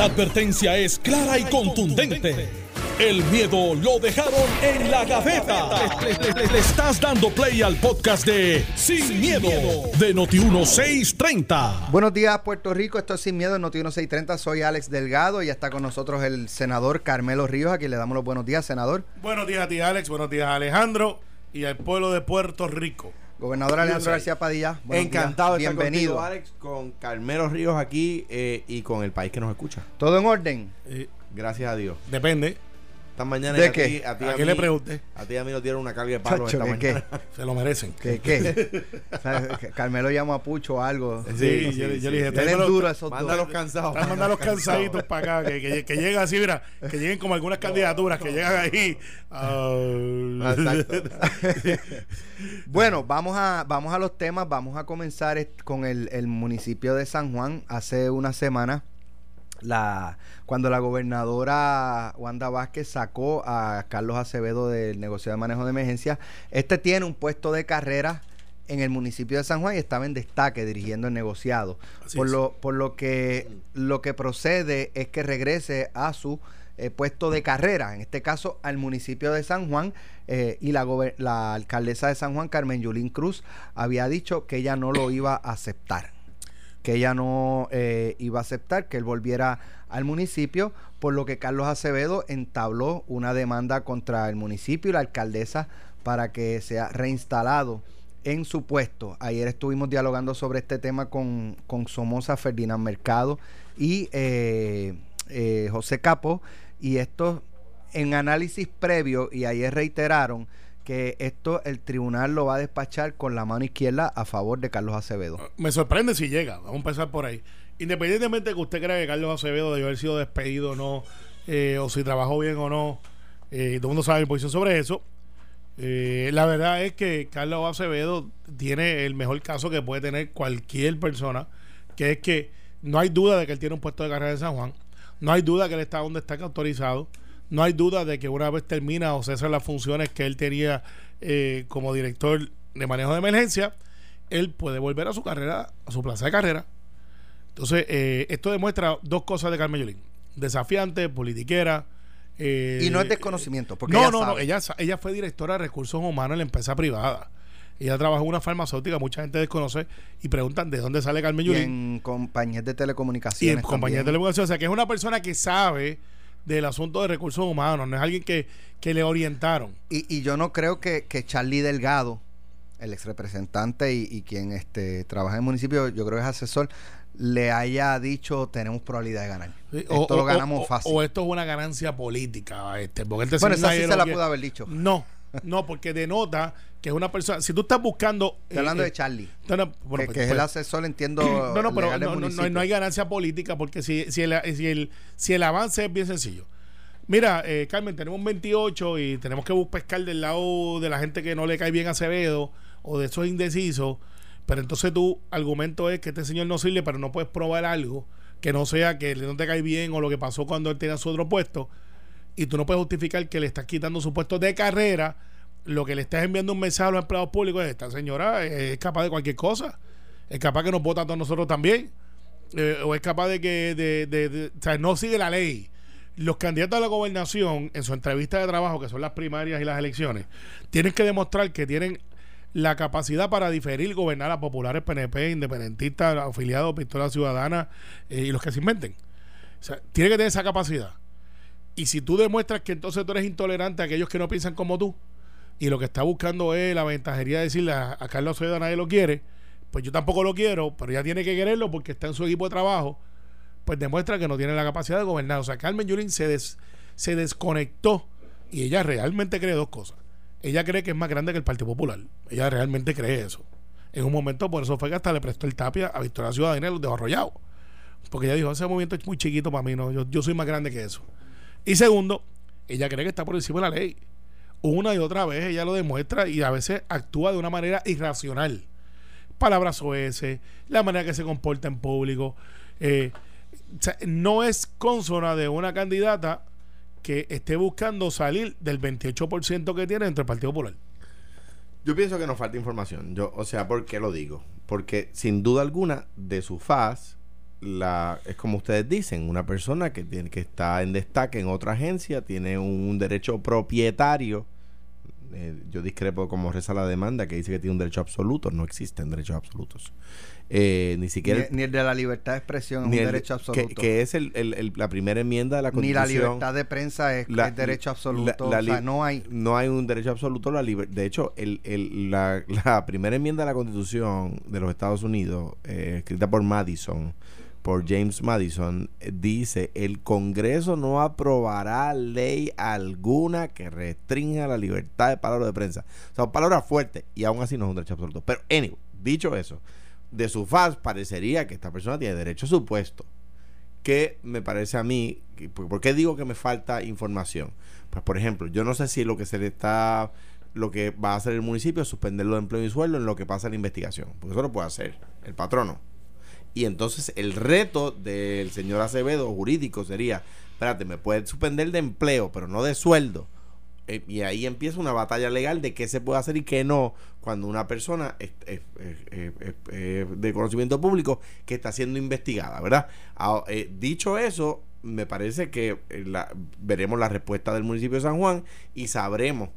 La advertencia es clara y contundente. El miedo lo dejaron en la gaveta. Le, le estás dando play al podcast de Sin, miedo, de Noti1630. Buenos días, Puerto Rico. Esto es Sin Miedo en Noti1630. Soy Alex Delgado y está con nosotros el senador Carmelo Ríos, a quien le damos los buenos días, senador. Buenos días a ti, Alex. Buenos días, Alejandro. Y al pueblo de Puerto Rico. Gobernador Alejandro García Padilla. Encantado de días. estar Bienvenido. contigo, Alex, con Carmelo Ríos aquí eh, y con el país que nos escucha. ¿Todo en orden? Eh, Gracias a Dios. depende. Esta mañana ¿De a qué? ti, a, ti, ¿A a quién mí- le pregunté? A ti y a mí nos dieron una carga de palos Chacho, esta ¿qué, mañana. Se lo merecen. ¿Qué? ¿Qué? Carmelo llamó a Pucho o algo. Sí, Sí, yo, sí, yo le dije, Tienen tráemelo- duro esos Mándalos dos. cansados. Están mandando los cansaditos para acá, que, que, que lleguen así, mira, que lleguen como algunas candidaturas, que llegan ahí. ah, Exacto. Bueno, vamos a, vamos a los temas. Vamos a comenzar con el, el municipio de San Juan. Hace una semana, la, cuando la gobernadora Wanda Vázquez sacó a Carlos Acevedo del negocio de manejo de emergencia, este tiene un puesto de carrera en el municipio de San Juan y estaba en destaque dirigiendo el negociado. Así Por es. lo, por lo que lo que procede es que regrese a su eh, puesto de carrera, en este caso al municipio de San Juan, eh, y la, la alcaldesa de San Juan, Carmen Yulín Cruz, había dicho que ella no lo iba a aceptar, que ella no eh, iba a aceptar que él volviera al municipio, por lo que Carlos Acevedo entabló una demanda contra el municipio y la alcaldesa para que sea reinstalado en su puesto. Ayer estuvimos dialogando sobre este tema con, con Somoza, Ferdinand Mercado y eh, eh, José Capo. Y esto en análisis previo, y ayer reiteraron que esto el tribunal lo va a despachar con la mano izquierda a favor de Carlos Acevedo. Me sorprende si llega. Vamos a empezar por ahí. Independientemente de que usted crea que Carlos Acevedo debió haber sido despedido o no, eh, o si trabajó bien o no, eh, todo el mundo sabe mi posición sobre eso. Eh, la verdad es que Carlos Acevedo tiene el mejor caso que puede tener cualquier persona, que es que no hay duda de que él tiene un puesto de carrera en San Juan, no hay duda que él está donde está autorizado, no hay duda de que una vez termina o cesa las funciones que él tenía eh, como director de manejo de emergencia, él puede volver a su carrera, a su plaza de carrera. Entonces, eh, esto demuestra dos cosas de Carmen Yulín. Desafiante, politiquera. eh, Y no es desconocimiento, porque no, ella no, no. Ella, ella fue directora de recursos humanos en la empresa privada. Ella trabajó en una farmacéutica, mucha gente desconoce y preguntan de dónde sale Carmen Y Yulín. en compañías de Y telecomunicaciones. en compañía de telecomunicaciones. O sea, que es una persona que sabe del asunto de recursos humanos, no es alguien que, que le orientaron. Y, y yo no creo que, que Charlie Delgado, el ex representante y, y quien este, trabaja en el municipio, yo creo que es asesor, le haya dicho tenemos probabilidad de ganar. Sí, Esto lo ganamos o- fácil. O esto es una ganancia política. Este, porque este bueno, esa sí se la pudo haber dicho. No, no, porque denota que es una persona. Si tú estás buscando. Estoy hablando eh, de Charlie. no, no, bueno, que, pues- que es el pues- asesor, entiendo. No, no, pero no, no, no, hay ganancia política porque si, si, el, si, el, si el avance es bien sencillo. Mira, eh, Carmen, tenemos un 28 y tenemos que pescar del lado de la gente que no le cae bien a Acevedo o de esos indecisos. Pero entonces tu argumento es que este señor no sirve, pero no puedes probar algo que no sea que no te cae bien o lo que pasó cuando él tenía su otro puesto. Y tú no puedes justificar que le estás quitando su puesto de carrera. Lo que le estás enviando un mensaje a los empleados públicos es: esta señora es capaz de cualquier cosa. Es capaz que nos vota a todos nosotros también. Eh, o es capaz de que de, de- o sea, no sigue la ley. Los candidatos a la gobernación, en su entrevista de trabajo, que son las primarias y las elecciones, tienen que demostrar que tienen la capacidad para diferir gobernar a populares PNP, independentistas, afiliados, pistola ciudadana eh, y los que se inventen. O sea, tiene que tener esa capacidad. Y si tú demuestras que entonces tú eres intolerante a aquellos que no piensan como tú, y lo que está buscando es la ventajería de decirle a, Carlos Acevedo nadie lo quiere, pues yo tampoco lo quiero, pero ella tiene que quererlo porque está en su equipo de trabajo, pues demuestra que no tiene la capacidad de gobernar. O sea, Carmen Yulín se, des- se desconectó y ella realmente cree dos cosas. Ella cree que es más grande que el Partido Popular. Ella realmente cree eso. En un momento, por eso fue que hasta le prestó el tapia a Victoria Ciudadana y los dejó arrollados. Porque ella dijo, ese movimiento es muy chiquito para mí, no, yo, yo soy más grande que eso. Y segundo, ella cree que está por encima de la ley. Una y otra vez ella lo demuestra y a veces actúa de una manera irracional. Palabras OS, la manera que se comporta en público. eh, no es consona de una candidata que esté buscando salir del 28% que tiene dentro del Partido Popular. Yo pienso que nos falta información. Yo, o sea, ¿por qué lo digo? Porque sin duda alguna, de su faz, la, es como ustedes dicen, una persona que, tiene, que está en destaque en otra agencia tiene un derecho propietario. Eh, yo discrepo como reza la demanda que dice que tiene un derecho absoluto. No existen derechos absolutos. Eh, ni siquiera... Ni, el de la libertad de expresión es un derecho absoluto. Que, es el, la primera enmienda de la Constitución. Ni la libertad de prensa es, derecho absoluto. o sea, no hay... No hay un derecho absoluto. La de hecho, el, la, la, primera enmienda de la Constitución de los Estados Unidos, eh, escrita por Madison, por James Madison, dice, el Congreso no aprobará ley alguna que restrinja la libertad de palabra de prensa. son palabras fuertes y aún así no es un derecho absoluto. Pero, anyway, dicho eso, de su faz parecería que esta persona tiene derecho a su puesto. Que me parece a mí, ¿por qué digo que me falta información? Pues por ejemplo, yo no sé si lo que se le está, lo que va a hacer el municipio es suspenderlo de empleo y sueldo en lo que pasa la investigación, porque eso lo puede hacer el patrono. Y entonces el reto del señor Acevedo jurídico sería, espérate, me puede suspender de empleo, pero no de sueldo eh, y ahí empieza una batalla legal de qué se puede hacer y qué no cuando una persona de conocimiento público que está siendo investigada, ¿verdad? Ah, eh, dicho eso, me parece que eh, veremos la respuesta del municipio de San Juan y sabremos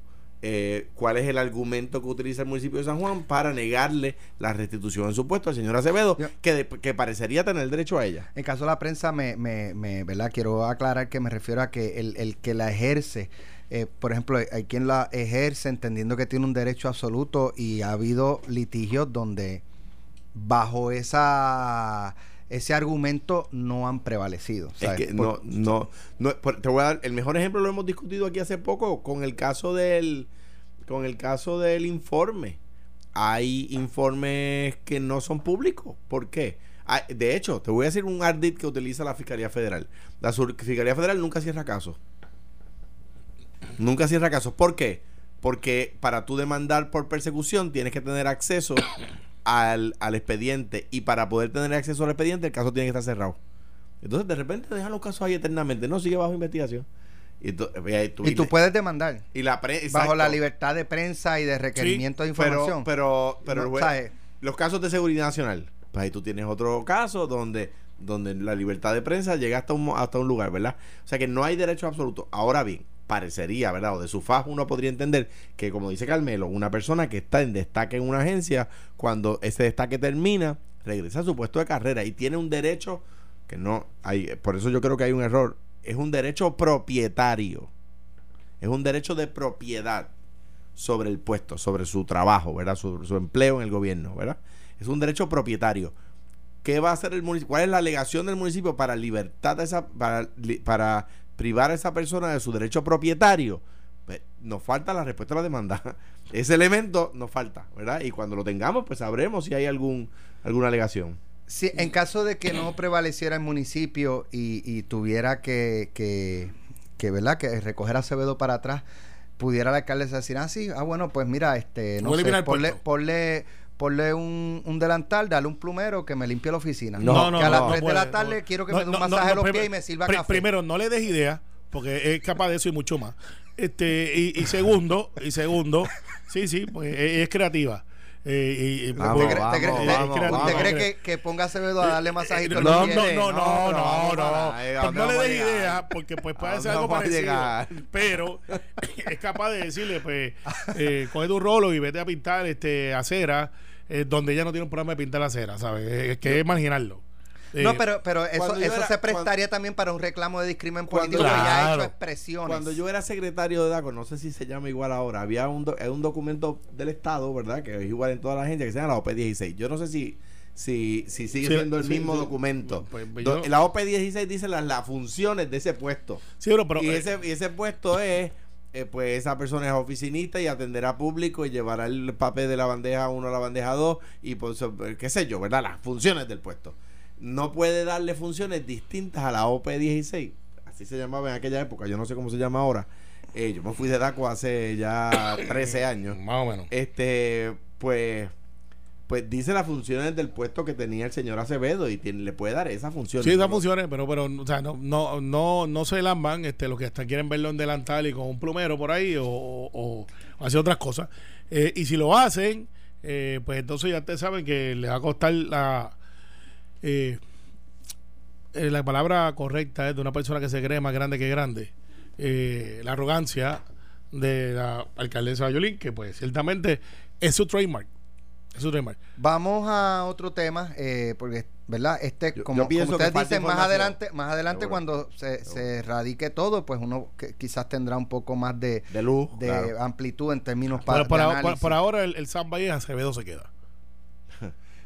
cuál es el argumento que utiliza el municipio de San Juan para negarle la restitución en su puesto al señor Acevedo, que, que parecería tener derecho a ella. En caso de la prensa, me, me, me, ¿verdad? quiero aclarar que me refiero a que el, el que la ejerce eh, por ejemplo, hay quien la ejerce entendiendo que tiene un derecho absoluto y ha habido litigios donde bajo esa ese argumento no han prevalecido. Es que no, no, te voy a dar, el mejor ejemplo lo hemos discutido aquí hace poco con el caso del, con el caso del informe. Hay informes que no son públicos. ¿Por qué? de hecho, te voy a decir un ardid que utiliza la Fiscalía Federal. La Fiscalía Federal nunca cierra casos. Nunca cierra casos. ¿Por qué? Porque para tú demandar por persecución tienes que tener acceso al, expediente y para poder tener acceso al expediente el caso tiene que estar cerrado. Entonces de repente dejan los casos ahí eternamente, no sigue bajo investigación. Y tú, puedes demandar. Y la bajo la libertad de prensa y de requerimiento de información. Pero, pero, los casos de seguridad nacional, pues ahí tú tienes otro caso donde donde la libertad de prensa llega hasta un, hasta un lugar, ¿verdad? O sea que no hay derecho absoluto. Ahora bien, parecería, ¿verdad? O de su faz uno podría entender que, como dice Carmelo, una persona que está en destaque en una agencia, cuando ese destaque termina, regresa a su puesto de carrera y tiene un derecho que no hay, por eso yo creo que hay un error, es un derecho propietario, es un derecho de propiedad sobre el puesto, sobre su trabajo, ¿verdad? Su, su empleo en el gobierno, ¿verdad? Es un derecho propietario. ¿Qué va a hacer el municipio? ¿Cuál es la alegación del municipio para libertad de esa, para, para privar a esa persona de su derecho propietario, pues, nos falta la respuesta a la demanda. Ese elemento nos falta, ¿verdad? Y cuando lo tengamos, pues sabremos si hay algún alguna alegación. Sí, en caso de que no prevaleciera el municipio y, tuviera que, que, que, ¿verdad? Que recoger a Acevedo para atrás, pudiera la alcaldesa decir, ah, sí, ah, bueno, pues mira, este, no, sé, ponle, ponle, un, un, delantal, dale un plumero que me limpie la oficina. No, no, Que a las 3 de la tarde quiero que me dé un masaje a los pies y me sirva café. Primero, no le des idea, porque es capaz de eso y mucho más. Este, y, segundo, y segundo, sí, sí, pues es, creativa. Eh, ¿Te crees que, ponga Acevedo a darle masajito? No, no, no, no, no, no. Pues no le des idea, porque pues puede ser algo parecido. Pero es capaz de decirle, pues, eh, coge tu rolo y vete a pintar este acera, eh, donde ella no tiene un problema de pintar la acera, ¿sabes? Es que es marginarlo. No, eh, pero, pero eso, eso se prestaría también para un reclamo de discrimen político que ya ha hecho expresiones. Cuando yo era secretario de DACO, no sé si se llama igual ahora, había un, un documento del Estado, ¿verdad? Que es igual en toda la agencia, que se llama la OP16. Yo no sé si si, si sigue siendo el mismo documento. Pues, pues la OP16 dice las, las funciones de ese puesto. Sí, pero, y, eh, ese, y ese puesto es eh, pues esa persona es oficinista y atenderá público y llevará el papel de la bandeja 1 a la bandeja 2 y pues qué sé yo, ¿verdad? Las funciones del puesto no puede darle funciones distintas a la OP16. Así se llamaba en aquella época, yo no sé cómo se llama ahora. Eh, yo me fui de DACO hace ya 13 años. Más o menos. Este, pues, pues dice las funciones del puesto que tenía el señor Acevedo y tiene, le puede dar esas funciones. Sí, esas funciones, pero, pero o sea, no, no, no, no se lamban este, los que hasta quieren verlo en delantal y con un plumero por ahí o, o, hacer otras cosas. Eh, y si lo hacen, eh, pues entonces ya ustedes saben que le va a costar la eh, eh, la palabra correcta es de una persona que se cree más grande que grande. Eh, la arrogancia de la alcaldesa Yolín, que pues ciertamente es su trademark. Es su trademark. Vamos a otro tema, eh, porque, ¿verdad? Este, Yo- como, yo ustedes dicen, más adelante, más adelante Seguro. cuando se, se radique todo, pues uno que quizás tendrá un poco más de, De luz, de claro. amplitud en términos para Por, análisis. por ahora el, el Samba y Acevedo se queda.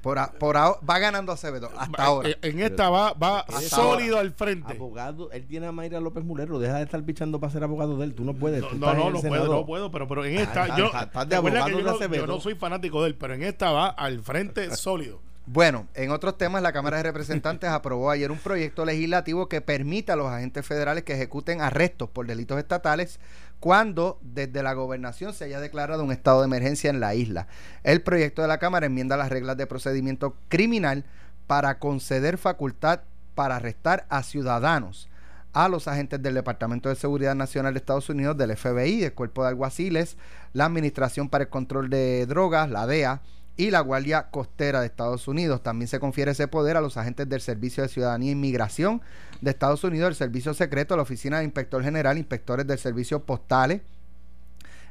Por a- por va ganando Acevedo, hasta Va- ahora. eh, En esta va, va sólido al frente. Abogado, él tiene a Mayra López Mulero, deja de estar pichando para ser abogado de él, tú no puedes. No, tú no, no, puedo, no puedo, pero, pero en esta, Ah, yo, ah, estás de abogado yo, de no, Acevedo. yo no soy fanático de él, pero en esta va al frente sólido. Bueno, en otros temas, la Cámara de Representantes aprobó ayer un proyecto legislativo que permite a los agentes federales que ejecuten arrestos por delitos estatales cuando desde la gobernación se haya declarado un estado de emergencia en la isla. El proyecto de la Cámara enmienda las reglas de procedimiento criminal para conceder facultad para arrestar a ciudadanos a los agentes del Departamento de Seguridad Nacional de Estados Unidos, del FBI, del Cuerpo de Alguaciles, la Administración para el Control de Drogas, la DEA, y la Guardia Costera de Estados Unidos. También se confiere ese poder a los agentes del Servicio de Ciudadanía e Inmigración de Estados Unidos, el Servicio Secreto, la Oficina de Inspector General, inspectores del Servicio Postales,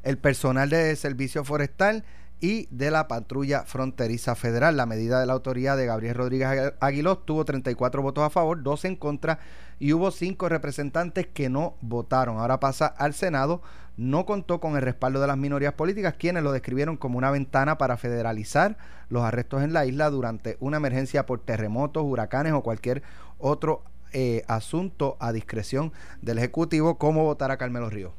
el personal de Servicio Forestal y de la Patrulla Fronteriza Federal. La medida de la autoridad de Gabriel Rodríguez Agu- Aguiló tuvo 34 votos a favor, 12 en contra y hubo 5 representantes que no votaron. Ahora pasa al Senado. No contó con el respaldo de las minorías políticas, quienes lo describieron como una ventana para federalizar los arrestos en la isla durante una emergencia por terremotos, huracanes o cualquier otro eh, asunto a discreción del Ejecutivo. ¿Cómo votará Carmelo Ríos?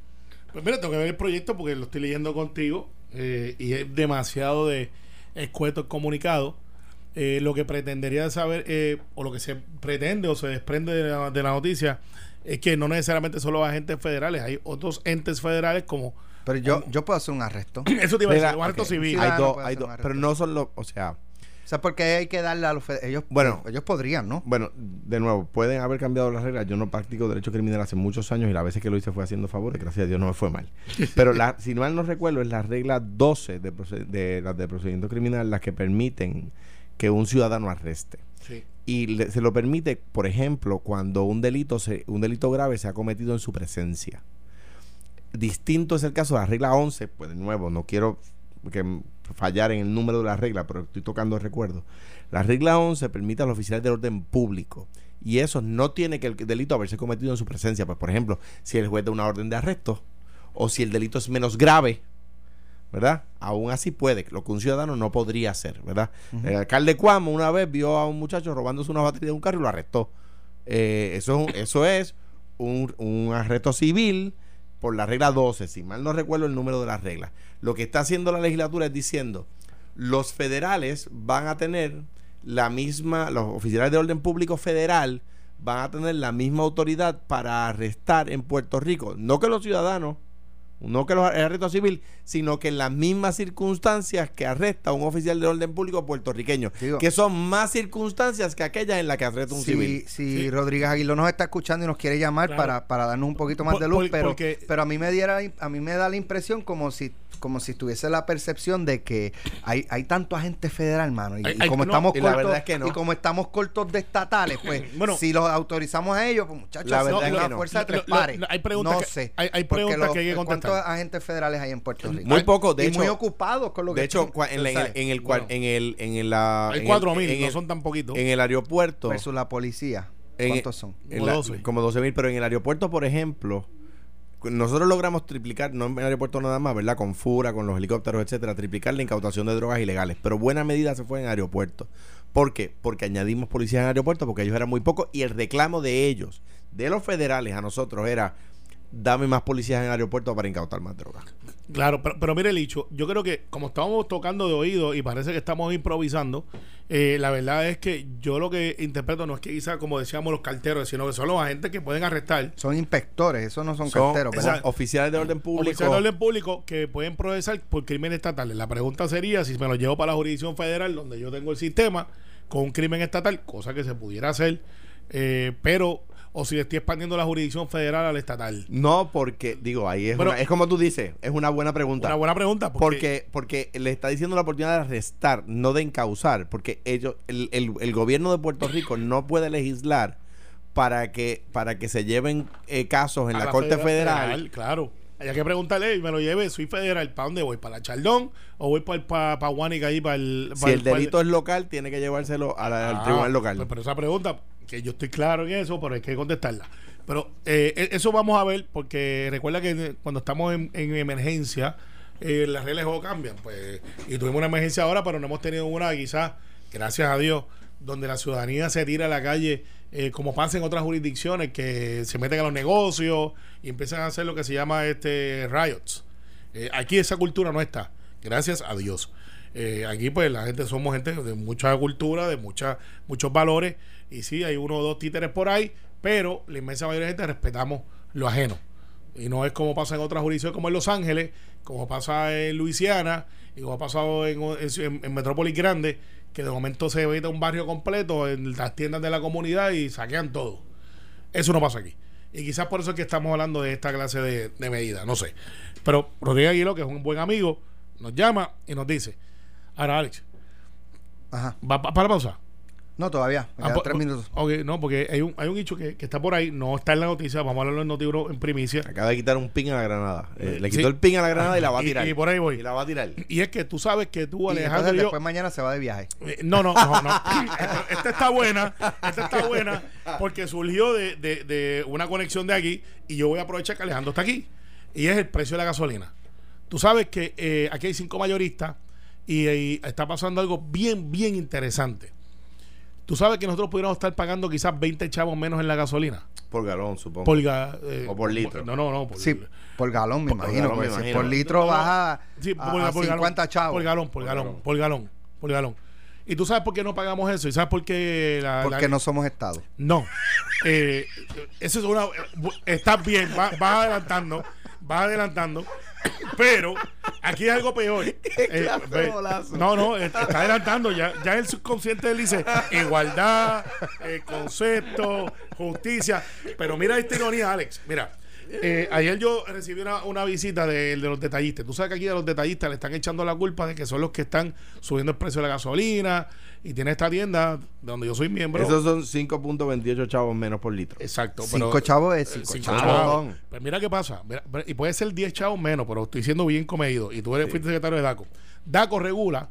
Pues mira, tengo que ver el proyecto porque lo estoy leyendo contigo eh, y es demasiado de escueto el comunicado. Eh, lo que pretendería saber, eh, o lo que se pretende o se desprende de la, de la noticia, es que no necesariamente solo agentes federales, hay otros entes federales como. Pero yo, yo puedo hacer un arresto. Eso te iba a decir, un ok, civil. Hay Ciudadano dos, hay dos, pero arresto. no son los, o sea, O sea, porque hay que darle a los fed- ellos Bueno. ellos podrían, ¿no? Bueno, de nuevo, pueden haber cambiado las reglas. Yo no practico derecho criminal hace muchos años y las veces que lo hice fue haciendo favores. Gracias a Dios no me fue mal. Pero la, si mal no recuerdo, es la regla 12 de, de las de procedimiento criminal las que permiten que un ciudadano arreste. Sí. Y le- se lo permite, por ejemplo, cuando un delito, se, un delito grave se ha cometido en su presencia. Distinto es el caso de la regla 11, pues de nuevo, no quiero que fallar en el número de la regla, pero estoy tocando el recuerdo. La regla 11 permite a los oficiales del orden público y eso no tiene que el delito haberse cometido en su presencia. Pues, por ejemplo, si el juez da una orden de arresto o si el delito es menos grave, ¿verdad? Aún así puede, lo que un ciudadano no podría hacer, ¿verdad? El alcalde Cuamo una vez vio a un muchacho robándose una batería de un carro y lo arrestó. Eh, eso, es un- eso es un, un arresto civil por la regla 12, si mal no recuerdo el número de las reglas. Lo que está haciendo la legislatura es diciendo, los federales van a tener la misma, los oficiales de orden público federal van a tener la misma autoridad para arrestar en Puerto Rico. No que los ciudadanos, no que los el arresto civil, sino que en las mismas circunstancias que arresta un oficial de orden público puertorriqueño, Digo- que son más circunstancias que aquellas en las que arresta un Si, civil. si Sí. Rodríguez Aguiló nos está escuchando y nos quiere llamar Claro. para, para darnos un poquito más Por- de luz, por- pero, porque- pero a mí me diera a mí me da la impresión como si como si tuviese la percepción de que hay, hay tanto agente federal, mano, y, Hay- y hay- como no, estamos y la cortos verdad es que no. y como estamos cortos de estatales, pues Bueno. si los autorizamos a ellos, pues muchachos, La verdad es una que no. fuerza de tres pares. lo- hay preguntas no que- sé. hay- preguntas los- que hay que contestar. ¿Cuántos agentes federales hay en Puerto Rico? Muy poco, de y hecho, muy ocupados con lo que de hecho, en, la- en el, en el, cual- Bueno. en el, en el, la- Hay en el- 4.000, en no son tan poquitos. En el aeropuerto. versus la policía. en- ¿Cuántos son? en Como la- 12. Como 12 mil, pero en el aeropuerto, por ejemplo, nosotros logramos triplicar, no en aeropuerto nada más, ¿verdad? Con FURA, con los helicópteros, etcétera, triplicar la incautación de drogas ilegales. Pero buena medida se fue en aeropuerto. ¿Por qué? Porque añadimos policías en aeropuerto, porque ellos eran muy pocos, y el reclamo de ellos, de los federales a nosotros, era dame más policías en aeropuerto para incautar más drogas. Claro, pero, pero mire, Licho, yo creo que como estábamos tocando de oído y parece que estamos improvisando, eh, la verdad es que yo lo que interpreto no es que quizá, como decíamos, los carteros, sino que son los agentes que pueden arrestar. Son inspectores, esos no son, Son carteros. Exacto. oficiales de orden público. Oficiales de orden público que pueden procesar por crímenes estatales. La pregunta sería si me lo llevo para la jurisdicción federal, donde yo tengo el sistema, con un crimen estatal, cosa que se pudiera hacer, eh, pero, o si le estoy expandiendo la jurisdicción federal al estatal. No, porque, digo, ahí es, Bueno, una- es como tú dices, es una buena pregunta. Una buena pregunta, porque, Porque, porque le está diciendo la oportunidad de arrestar, no de encausar, porque ellos, el, el- el gobierno de Puerto Rico no puede legislar para que para que se lleven eh, casos en A la, Corte Federal. Claro. Hay que preguntarle, y me lo lleve, soy federal, ¿para dónde voy? ¿Para la Chaldón o voy para para, para Guánica ahí para el... Si el delito es local, tiene que llevárselo a la- al Ah, tribunal local. pues, pero esa pregunta, que yo estoy claro en eso, pero hay que contestarla. Pero eh, e- eso vamos a ver, porque recuerda que cuando estamos en, en emergencia, eh, las reglas de juego cambian. Pues, y tuvimos una emergencia ahora, pero no hemos tenido una, quizás, gracias a Dios, donde la ciudadanía se tira a la calle, eh, como pasa en otras jurisdicciones, que se meten a los negocios y empiezan a hacer lo que se llama este riots. Eh, aquí esa cultura no está, gracias a Dios. Eh, aquí pues la gente somos gente de mucha cultura, de mucha, muchos valores y sí, hay uno o dos títeres por ahí, pero la inmensa mayoría de gente respetamos lo ajeno. Y no es como pasa en otras jurisdicciones como en Los Ángeles, como pasa en Luisiana y como ha pasado en, en, en metrópolis grandes, que de momento se evita un barrio completo en las tiendas de la comunidad y saquean todo. Eso no pasa aquí. Y quizás por eso es que estamos hablando de esta clase de, de medidas, no sé. Pero Rodríguez Aguilo, que es un buen amigo, nos llama y nos dice, ahora Alex, Ajá. ¿va pa- para la pausa? No, todavía. Me Ah, quedan po- tres minutos. Ok, no, porque hay un, hay un hecho que, que está por ahí, no está en la noticia, vamos a hablarlo en Notibro en primicia. Acaba de quitar un pin a la granada. Eh, le Sí. quitó el pin a la granada y la va a tirar. y por ahí voy. Y la va a tirar. Y es que tú sabes que tú, Y Alejandro, entonces y yo- después mañana se va de viaje. Eh, No, no, no, no. Esta está buena, esta está buena porque surgió de, de- de una conexión de aquí y yo voy a aprovechar que Alejandro está aquí y es el precio de la gasolina. Tú sabes que eh, aquí hay cinco mayoristas y, y está pasando algo bien, bien interesante. Tú sabes que nosotros pudiéramos estar pagando quizás 20 chavos menos en la gasolina. Por galón, supongo. Por ga- eh, O por litro. No, no, no. Por, Sí, por galón, me Por imagino. galón, me porque si imagino. por litro No, no. baja Sí, a, por, a por 50 galón, chavos. Por galón, por galón, galón. por galón, por galón. ¿Y tú sabes por qué no pagamos eso? ¿Y sabes por qué la, porque la- no somos Estado. No. Eh, eso es una. Estás bien, va- vas adelantando, vas adelantando. Pero aquí es algo peor. Eh, clase de ve- bolazo? no, no, está está adelantando. Ya, ya el subconsciente él dice igualdad, eh, concepto, justicia. Pero mira esta ironía, Alex. Mira, eh, ayer yo recibí una, una visita de, de los detallistas. Tú sabes que aquí de los detallistas le están echando la culpa de que son los que están subiendo el precio de la gasolina. Y tiene esta tienda donde yo soy miembro. Esos son 5.28 chavos menos por litro. Exacto. Cinco pero- chavos es eh, cinco, cinco chavos. chavos. Pues mira qué pasa. Mira, y puede ser 10 chavos menos, pero estoy siendo bien comedido. Y tú eres fuiste secretario de DACO. DACO regula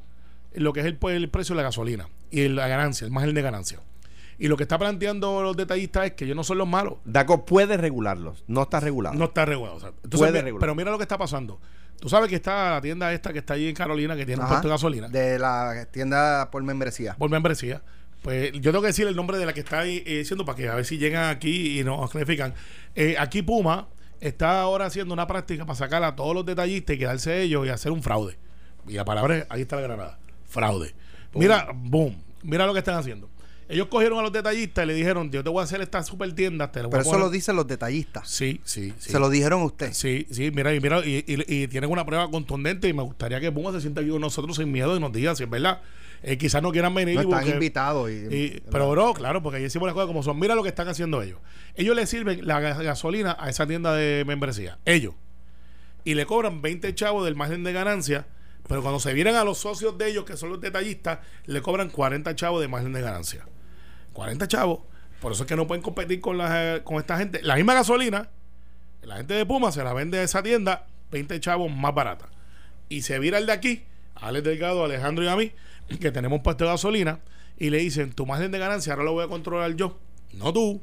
lo que es el, el precio de la gasolina y la ganancia, el margen de ganancia. Y lo que está planteando los detallistas es que ellos no son los malos. DACO puede regularlos, no está regulado. No está regulado. o sea, entonces, Puede mi- regular. Pero mira lo que está pasando. Tú sabes que está la tienda esta que está allí en Carolina, que tiene un Ajá. puesto de gasolina. De la tienda por membresía. por membresía. Pues yo tengo que decir el nombre de la que está ahí eh, diciendo para que a ver si llegan aquí y nos clarifican. Eh, aquí Puma está ahora haciendo una práctica para sacar a todos los detallistas y quedarse ellos y hacer un fraude. Y la palabra ahí está la granada, fraude. Mira, boom, mira lo que están haciendo. Ellos cogieron a los detallistas y le dijeron, yo te voy a hacer esta super tienda. Te Pero eso poner". lo dicen los detallistas. Sí, sí, sí. Se lo dijeron a usted. Sí, sí, mira, y mira, y, y- y tienen una prueba contundente y me gustaría que Puma se sienta aquí con nosotros sin miedo y nos diga si es verdad. Eh, quizás no quieran venir No están porque- invitados. Y, y- pero bro, claro, porque ahí decimos las cosas como son. Mira lo que están haciendo ellos. Ellos le sirven la ga- gasolina a esa tienda de membresía. Ellos. Y le cobran 20 chavos del margen de ganancia. Pero cuando se vienen a los socios de ellos, que son los detallistas, le cobran 40 chavos de margen de ganancia. 40 chavos. Por eso es que no pueden competir con, con esta gente. La misma gasolina, la gente de Puma se la vende a esa tienda 20 chavos más barata. Y se vira el de aquí, a Alex Delgado, Alejandro y a mí, que tenemos un puesto de gasolina, y le dicen, tu margen de ganancia ahora lo voy a controlar yo, no tú,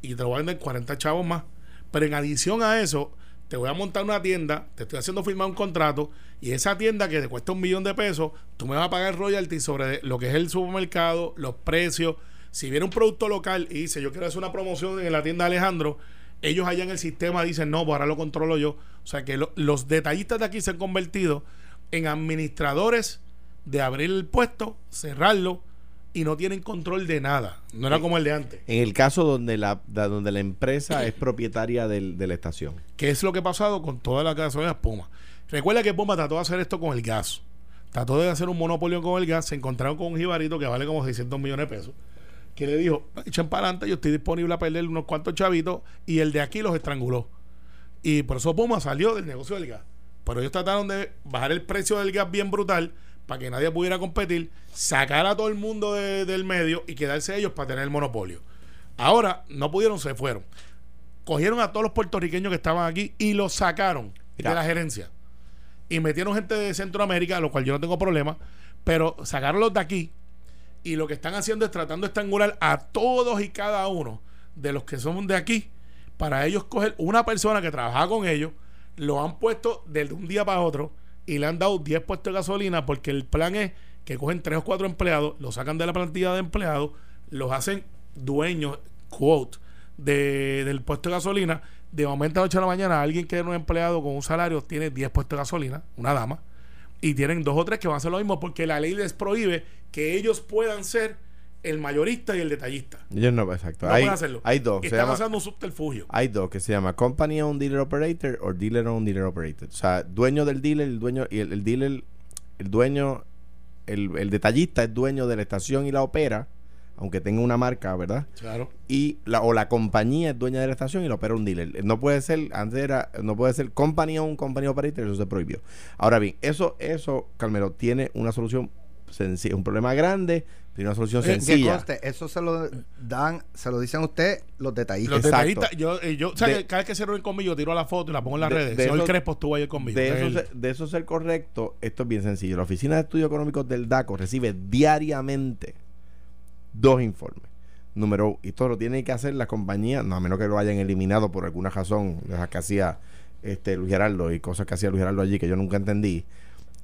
y te lo voy a vender 40 chavos más. Pero en adición a eso, te voy a montar una tienda, te estoy haciendo firmar un contrato, y esa tienda que te cuesta un millón de pesos, tú me vas a pagar royalty sobre lo que es el supermercado, los precios. Si viene un producto local y dice, yo quiero hacer una promoción en la tienda de Alejandro, ellos allá en el sistema dicen, no, pues ahora lo controlo yo. O sea que lo- los detallistas de aquí se han convertido en administradores de abrir el puesto, cerrarlo y no tienen control de nada. No era como el de antes. En el caso donde la, donde la empresa es propietaria del- de la estación. que es lo que ha pasado con todas las gasolineras Puma. Recuerda que Puma trató de hacer esto con el gas. Trató de hacer un monopolio con el gas. Se encontraron con un jibarito que vale como 600 millones de pesos. Que le dijo, echen para adelante, yo estoy disponible a perder unos cuantos chavitos. Y el de aquí los estranguló. Y por eso Puma salió del negocio del gas. Pero ellos trataron de bajar el precio del gas bien brutal para que nadie pudiera competir, sacar a todo el mundo de- del medio y quedarse ellos para tener el monopolio. Ahora no pudieron, se fueron. Cogieron a todos los puertorriqueños que estaban aquí y los sacaron Mira. de la gerencia. Y metieron gente de Centroamérica, lo cual yo no tengo problema, pero sacaron los de aquí y lo que están haciendo es tratando de estrangular a todos y cada uno de los que son de aquí para ellos coger una persona que trabajaba con ellos, lo han puesto de un día para otro y le han dado 10 puestos de gasolina porque el plan es que cogen 3 o 4 empleados, los sacan de la plantilla de empleados, los hacen dueños, quote, de, del puesto de gasolina. De momento a la noche a la mañana, alguien que era un empleado con un salario tiene 10 puestos de gasolina, una dama, y tienen dos o tres que van a hacer lo mismo porque la ley les prohíbe que ellos puedan ser el mayorista y el detallista. Ellos no, exacto. No hay, pueden hacerlo. hay dos. Están llama- usando un subterfugio. Hay dos que se llama Company Owned Dealer Operator o Dealer Owned Dealer Operator. O sea, dueño del dealer, el dueño y el, el dealer, el dueño, el, el detallista es dueño de la estación y la opera, aunque tenga una marca, ¿verdad? Claro. Y la o la compañía es dueña de la estación y la opera un dealer. No puede ser, antes era, no puede ser Company Owned, Company Operator, eso se prohibió. Ahora bien, eso, eso, Carmelo, tiene una solución sencilla, un problema grande, tiene una solución Que sencilla. eso se lo dan, se lo dicen a usted los detallistas. Los detallistas, yo, eh, yo, o sea, De- que cada vez que se reúnen conmigo, yo tiro la foto y la pongo en las De- redes. de Señor eso- Crespo estuvo ayer conmigo. De eso, ser, de eso ser correcto, esto es bien sencillo. La Oficina de Estudios Económicos del DACO recibe diariamente dos informes. Número uno, y esto lo tiene que hacer la compañía, no a menos que lo hayan eliminado por alguna razón, de las que hacía este, Luis Gerardo y cosas que hacía Luis Gerardo allí que yo nunca entendí.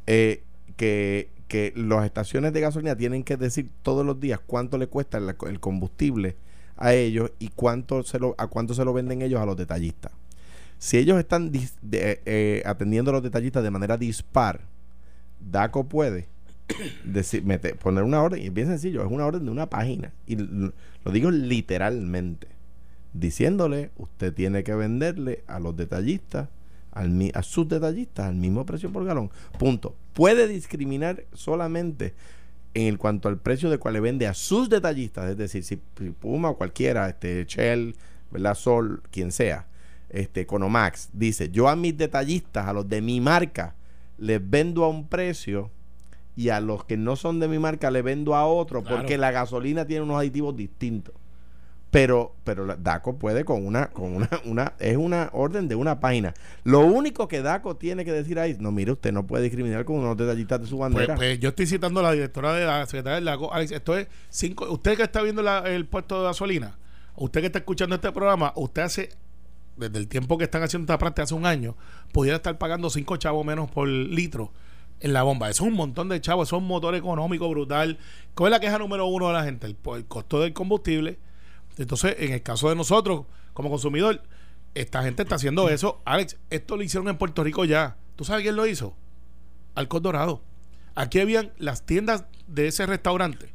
eh, que, que las estaciones de gasolina tienen que decir todos los días cuánto le cuesta el, combustible a ellos y cuánto se lo, a cuánto se lo venden ellos a los detallistas. Si ellos están de- eh, atendiendo a los detallistas de manera dispar, DACO puede decir, mete- poner una orden, y es bien sencillo, es una orden de una página. Y lo digo literalmente, diciéndole, usted tiene que venderle a los detallistas, al, a sus detallistas, al mismo precio por galón. Punto. Puede discriminar solamente en el cuanto al precio de cual le vende a sus detallistas, es decir, si Puma o cualquiera, este Shell, ¿verdad? Sol, quien sea, este Economax, dice, yo a mis detallistas, a los de mi marca, les vendo a un precio y a los que no son de mi marca le vendo a otro Claro. porque la gasolina tiene unos aditivos distintos. Pero, pero la- DACO puede con una, con una, una, es una orden de una página. Lo único que DACO tiene que decir ahí, no, mire, usted no puede discriminar con unos detallistas de su Pues, bandera. pues yo estoy citando a la directora de la secretaria del lago. Alex, esto es cinco. Usted que está viendo la- el puesto de gasolina, usted que está escuchando este programa, usted hace, desde el tiempo que están haciendo esta práctica, hace un año, pudiera estar pagando cinco chavos menos por litro en la bomba. Eso es un montón de chavos, eso es un motor económico brutal. ¿Cuál es la queja número uno de la gente? El, el costo del combustible. Entonces, en el caso de nosotros, como consumidor, esta gente está haciendo eso. Alex, esto lo hicieron en Puerto Rico ya. ¿Tú sabes quién lo hizo? Alcos Dorado. Aquí habían las tiendas de ese restaurante.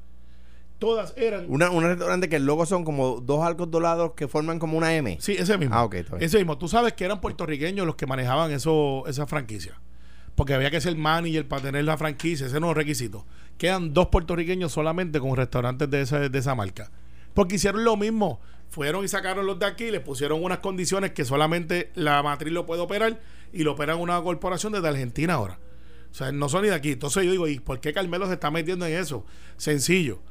Todas eran. Una, un restaurante que el logo son como dos arcos dorados que forman como una M. Sí, ese mismo. Ah, ok, está bien. Ese mismo. Tú sabes que eran puertorriqueños los que manejaban eso, esa franquicia. Porque había que ser manager para tener la franquicia. Ese no es un requisito. Quedan dos puertorriqueños solamente con restaurantes de esa, de esa marca. Porque hicieron lo mismo. Fueron y sacaron los de aquí, les pusieron unas condiciones que solamente la matriz lo puede operar y lo operan una corporación desde Argentina ahora. O sea, no son ni de aquí. Entonces yo digo, ¿y por qué Carmelo se está metiendo en eso? Sencillo.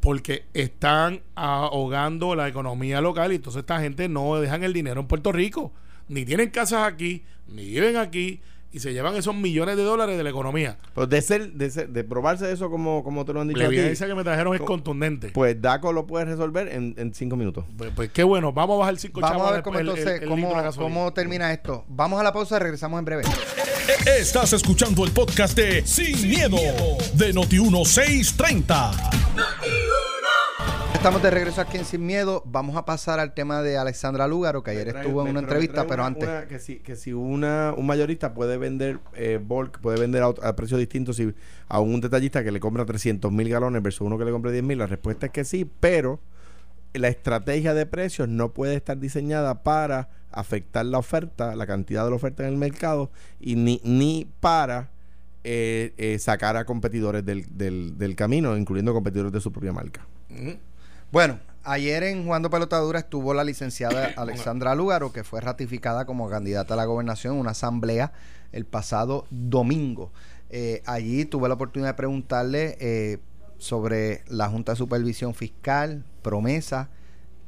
Porque están ahogando la economía local y entonces esta gente no dejan el dinero en Puerto Rico. Ni tienen casas aquí, ni viven aquí y se llevan esos millones de dólares de la economía. Pues de ser, de ser- de probarse eso como, como te lo han dicho La evidencia que me trajeron es Co- contundente. pues DACO lo puede resolver en, en cinco minutos. Pues, pues qué bueno, vamos a bajar cinco Vamos a ver cómo el- el- entonces, el cómo, cómo termina esto. Vamos a la pausa, regresamos en breve. Estás escuchando el podcast de Sin, miedo, de Noti1630. Estamos de regreso aquí en Sin Miedo. Vamos a pasar al tema de Alexandra Lúgaro, que ayer trae- estuvo en una trae- entrevista, pero una- antes. una- que si, que si una, un mayorista puede vender eh, bulk, puede vender a, precios distintos si a un detallista que le compra 300 mil galones versus uno que le compra 10 mil, la respuesta es que sí, pero la estrategia de precios no puede estar diseñada para afectar la oferta, la cantidad de la oferta en el mercado y ni, ni para eh, eh, sacar a competidores del, del, del camino, incluyendo competidores de su propia marca. Ujú. Bueno, ayer en Jugando Pelotadura estuvo la licenciada Alexandra Lúgaro, que fue ratificada como candidata a la gobernación en una asamblea el pasado domingo. Eh, allí tuve la oportunidad de preguntarle eh, sobre la Junta de Supervisión Fiscal, promesa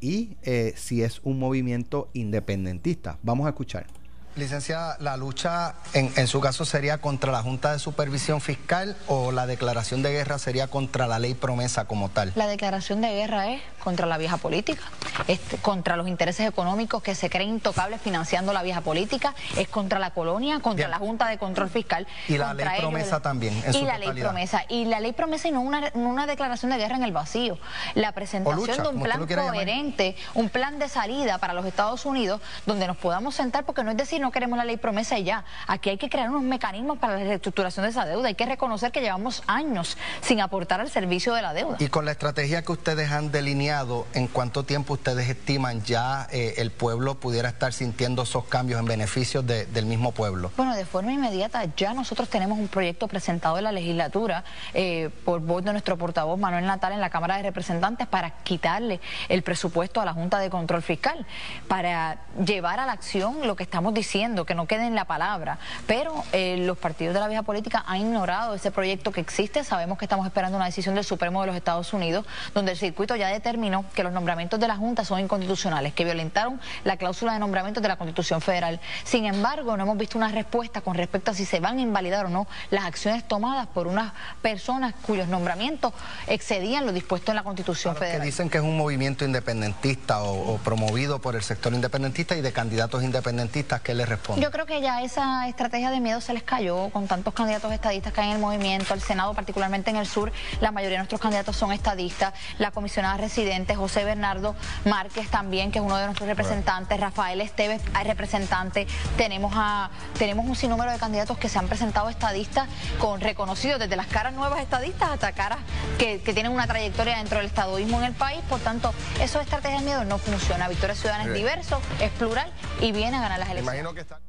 y eh, si es un movimiento independentista. Vamos a escuchar. Licenciada, ¿la lucha en, en, su caso sería contra la Junta de Supervisión Fiscal o la declaración de guerra sería contra la ley promesa como tal? La declaración de guerra es contra la vieja política, es contra los intereses económicos que se creen intocables financiando la vieja política, es contra la colonia, contra Bien. la Junta de Control Fiscal. Y la ley promesa también. En y su la totalidad. ley promesa. Y la ley promesa y no una, una declaración de guerra en el vacío. La presentación lucha, de un plan coherente, llamar. un plan de salida para los Estados Unidos donde nos podamos sentar, porque no es decir no queremos la ley promesa y ya. Aquí hay que crear unos mecanismos para la reestructuración de esa deuda. Hay que reconocer que llevamos años sin aportar al servicio de la deuda. Y con la estrategia que ustedes han delineado, ¿en cuánto tiempo ustedes estiman ya eh, el pueblo pudiera estar sintiendo esos cambios en beneficio de, del mismo pueblo? Bueno, de forma inmediata ya nosotros tenemos un proyecto presentado en la legislatura eh, por voz de nuestro portavoz Manuel Natal en la Cámara de Representantes para quitarle el presupuesto a la Junta de Control Fiscal, para llevar a la acción lo que estamos diciendo, que no quede en la palabra. Pero eh, los partidos de la vieja política han ignorado ese proyecto que existe. Sabemos que estamos esperando una decisión del Supremo de los Estados Unidos, donde el circuito ya determinó que los nombramientos de la Junta son inconstitucionales, que violentaron la cláusula de nombramientos de la Constitución Federal. Sin embargo, no hemos visto una respuesta con respecto a si se van a invalidar o no las acciones tomadas por unas personas cuyos nombramientos excedían lo dispuesto en la Constitución Federal. Que dicen que es un movimiento independentista o, o, promovido por el sector independentista y de candidatos independentistas que le responden. Yo creo que ya esa estrategia de miedo se les cayó con tantos candidatos estadistas que hay en el movimiento, el Senado particularmente en el sur, la mayoría de nuestros candidatos son estadistas, la comisionada residente José Bernardo Márquez también, que es uno de nuestros representantes, Rafael Esteves, representante, tenemos a tenemos un sinnúmero de candidatos que se han presentado estadistas con reconocidos desde las caras nuevas estadistas hasta caras que, que tienen una trayectoria dentro del estadoísmo en el país, por tanto, eso de estrategia de miedo no funciona. Victoria Ciudadana es diverso, es plural y viene a ganar las elecciones. Que está...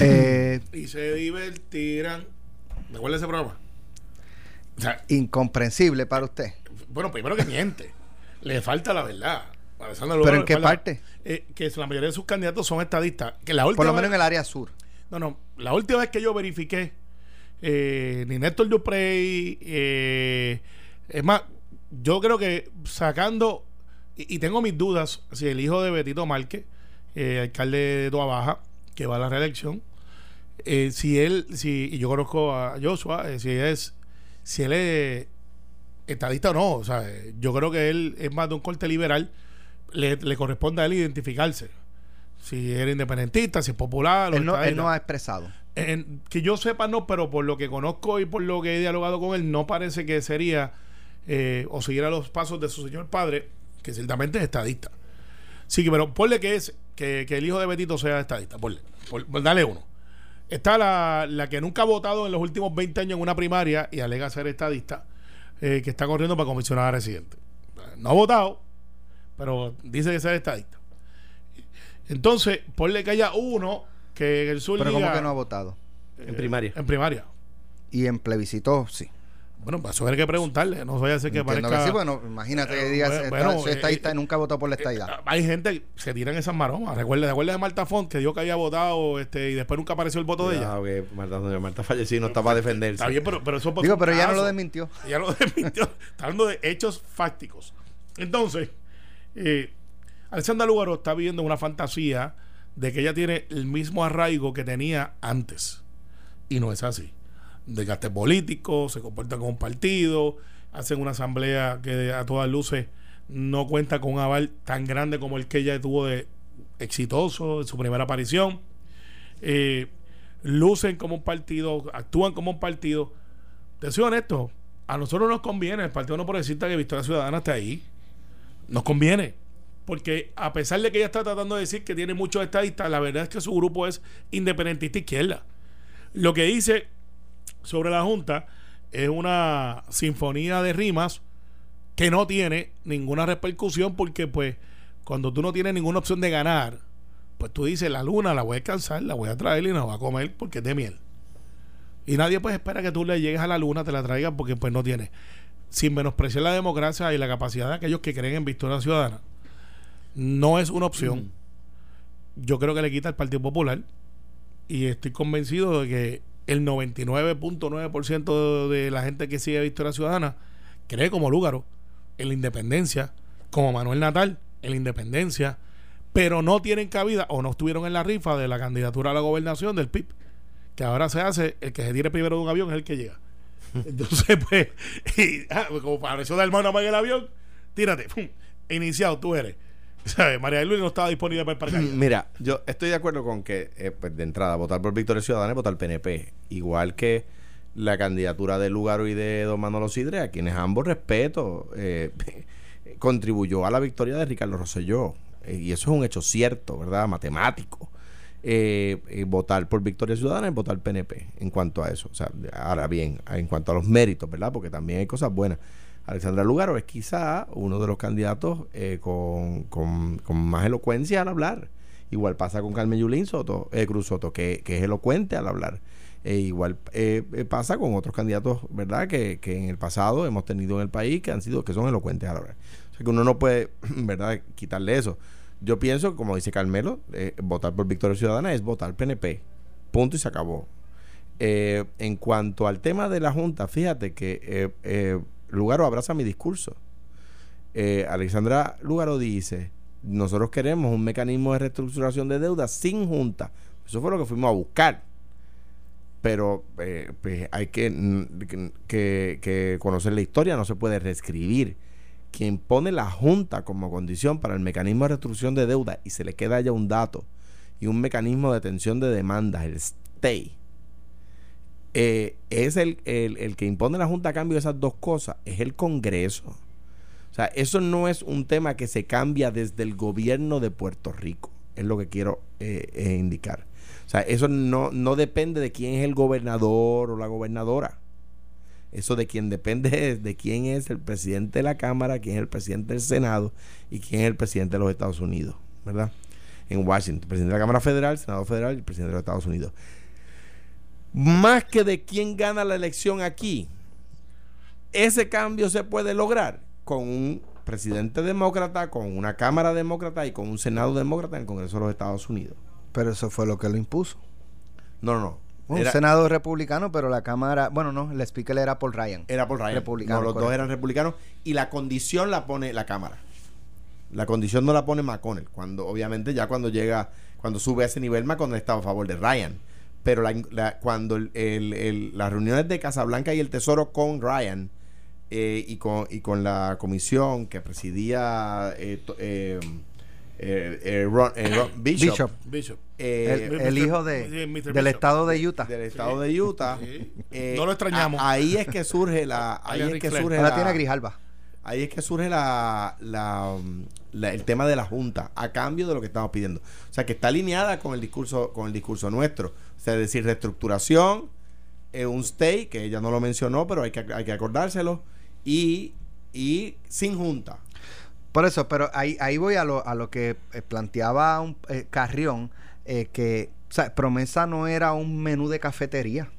Eh, y se divertirán. ¿Me acuerdas ese programa? O sea, incomprensible para usted. Bueno, primero que miente. Le falta la verdad. ¿Pero en qué falta, parte? Eh, que la mayoría de sus candidatos son estadistas. Que la última Por lo menos vez, en el área sur. No, no. La última vez que yo verifiqué, eh, ni Néstor Duprey, eh, es más, yo creo que sacando, y, y, tengo mis dudas, si el hijo de Betito Márquez, eh, alcalde de Toa Baja, que va a la reelección, eh, si él, si, y yo conozco a Joshua, eh, si es, si él es estadista o no, o sea, yo creo que él es más de un corte liberal, le, le corresponde a él identificarse. Si era independentista, si es popular. Él no, él no ha expresado. En, que yo sepa, no, pero por lo que conozco y por lo que he dialogado con él, no parece que sería eh, o siguiera los pasos de su señor padre, que ciertamente es estadista. Sí, pero ponle que es que, que, el hijo de Betito sea estadista, por, por, dale uno. Está la, la, que nunca ha votado en los últimos 20 años en una primaria y alega ser estadista, eh, que está corriendo para comisionada residente. No ha votado, pero dice que ser estadista. Entonces, ponle que haya uno que en el sur. Pero diga, ¿cómo que no ha votado? Eh, en primaria. En primaria. Y en plebiscito, sí. Bueno, pues eso hay que preguntarle. No voy a hacer que Entiendo parezca. Que sí, bueno, imagínate que digas, Eh, bueno, está, soy estadista eh, y nunca votó por la estadidad. Eh, hay gente que se tiran esas maromas. Recuerda, recuerda de Marta Font que dijo que había votado este, y después nunca apareció el voto de ella. Ah, okay. Marta, Marta falleció y no está para defenderse. Está bien, pero, pero eso Digo, pero ya no lo desmintió. Ya lo desmintió. está hablando de hechos fácticos. Entonces, eh, Alexandra Lugaro está viviendo una fantasía de que ella tiene el mismo arraigo que tenía antes. Y no es así. Desgaste político, se comportan como un partido, hacen una asamblea que a todas luces no cuenta con un aval tan grande como el que ella tuvo de exitoso en su primera aparición. Eh, lucen como un partido, actúan como un partido. Te soy honesto, a nosotros nos conviene, el Partido No Progresista que Victoria Ciudadana esté ahí. Nos conviene. Porque a pesar de que ella está tratando de decir que tiene muchos estadistas, la verdad es que su grupo es independentista izquierda. Lo que dice sobre la Junta es una sinfonía de rimas que no tiene ninguna repercusión porque pues cuando tú no tienes ninguna opción de ganar, pues tú dices, la luna la voy a descansar, la voy a traer y la voy a comer porque es de miel. Y nadie pues espera que tú le llegues a la luna, te la traigas porque pues no tiene. Sin menospreciar la democracia y la capacidad de aquellos que creen en Victoria Ciudadana, no es una opción. Mm. Yo creo que le quita el Partido Popular y estoy convencido de que el 99.9% de la gente que sigue Victoria Ciudadana cree como Lúgaro en la independencia como Manuel Natal en la independencia, pero no tienen cabida o no estuvieron en la rifa de la candidatura a la gobernación del PIB, que ahora se hace, el que se tire primero de un avión es el que llega. Entonces, pues, y, ah, pues, como pareció de hermano en el avión, tírate, ¡pum! iniciado tú eres. ¿Sabes? María Luis no estaba disponible para el paracaídas. Mira, yo estoy de acuerdo con que, eh, pues, de entrada, votar por Victoria Ciudadana y votar PNP. Igual que la candidatura de Lugaro y de Don Manolo Sidre, a quienes ambos respeto, eh, contribuyó a la victoria de Ricardo Rosselló. Eh, y eso es un hecho cierto, ¿verdad? Matemático. Votar por Victoria Ciudadana y votar PNP en cuanto a eso. O sea, ahora bien, en cuanto a los méritos, ¿verdad? Porque también hay cosas buenas. Alexandra Lugaro es quizá uno de los candidatos eh, con, con, más elocuencia al hablar. Igual pasa con Carmen Yulín Soto, eh, Cruz Soto, que, es elocuente al hablar. E igual eh, eh, pasa con otros candidatos, ¿verdad? Que, en el pasado hemos tenido en el país que han sido, que son elocuentes al hablar. O sea que uno no puede, ¿verdad?, quitarle eso. Yo pienso, como dice Carmelo, votar por Victoria Ciudadana es votar PNP. Punto y se acabó. En cuanto al tema de la Junta, fíjate que Lugaro abraza mi discurso. Eh, Alexandra Lugaro dice, nosotros queremos un mecanismo de reestructuración de deuda sin Junta. Eso fue lo que fuimos a buscar. Pero eh, pues hay que, mm, que, que conocer la historia, no se puede reescribir. Quien pone la Junta como condición para el mecanismo de reestructuración de deuda y se le queda ya un dato y un mecanismo de atención de demandas, el STAY, eh, es el, el, el que impone la Junta a cambio de esas dos cosas, es el Congreso. O sea, eso no es un tema que se cambia desde el gobierno de Puerto Rico, es lo que quiero eh, eh, indicar. O sea, eso no, no depende de quién es el gobernador o la gobernadora. Eso de quien depende es de quién es el presidente de la Cámara, quién es el presidente del Senado y quién es el presidente de los Estados Unidos, ¿verdad? En Washington, presidente de la Cámara Federal, Senado Federal y presidente de los Estados Unidos. Más que de quién gana la elección aquí, ese cambio se puede lograr con un presidente demócrata, con una Cámara demócrata y con un Senado demócrata en el Congreso de los Estados Unidos. Pero eso fue lo que lo impuso. No, no, no. Un Era- senado republicano, pero la Cámara, bueno, no, el speaker era Paul Ryan. Era por Ryan. Republicano, No, los dos eran republicanos. Y la condición la pone la Cámara. La condición no la pone McConnell. Cuando, obviamente, ya cuando llega, cuando sube a ese nivel, McConnell estaba a favor de Ryan. Pero la- la- cuando el- el- el- las reuniones de Casablanca y el Tesoro con Ryan eh, y, con, y con la comisión que presidía eh, to- eh, eh, eh, Ron- eh, Ron Bishop, Bishop. Bishop. eh, el, el Mr. hijo Sí, de, Mr. del Bishop. estado de Utah. del estado de Utah. Sí. eh, No lo extrañamos. a- ahí es que surge la. ahí es que surge Ahora la- tiene a Grijalba. Ahí es que surge la, la, um, la- el tema de la Junta a cambio de lo que estamos pidiendo. O sea, que está alineada con el discurso, con el discurso nuestro. O sea, decir, reestructuración, un stay, que ella no lo mencionó, pero hay que, hay que acordárselo, y, y sin Junta. Por eso, pero ahí, ahí voy a lo, a lo que eh, planteaba un, eh, Carrión, eh, que promesa no era un menú de cafetería,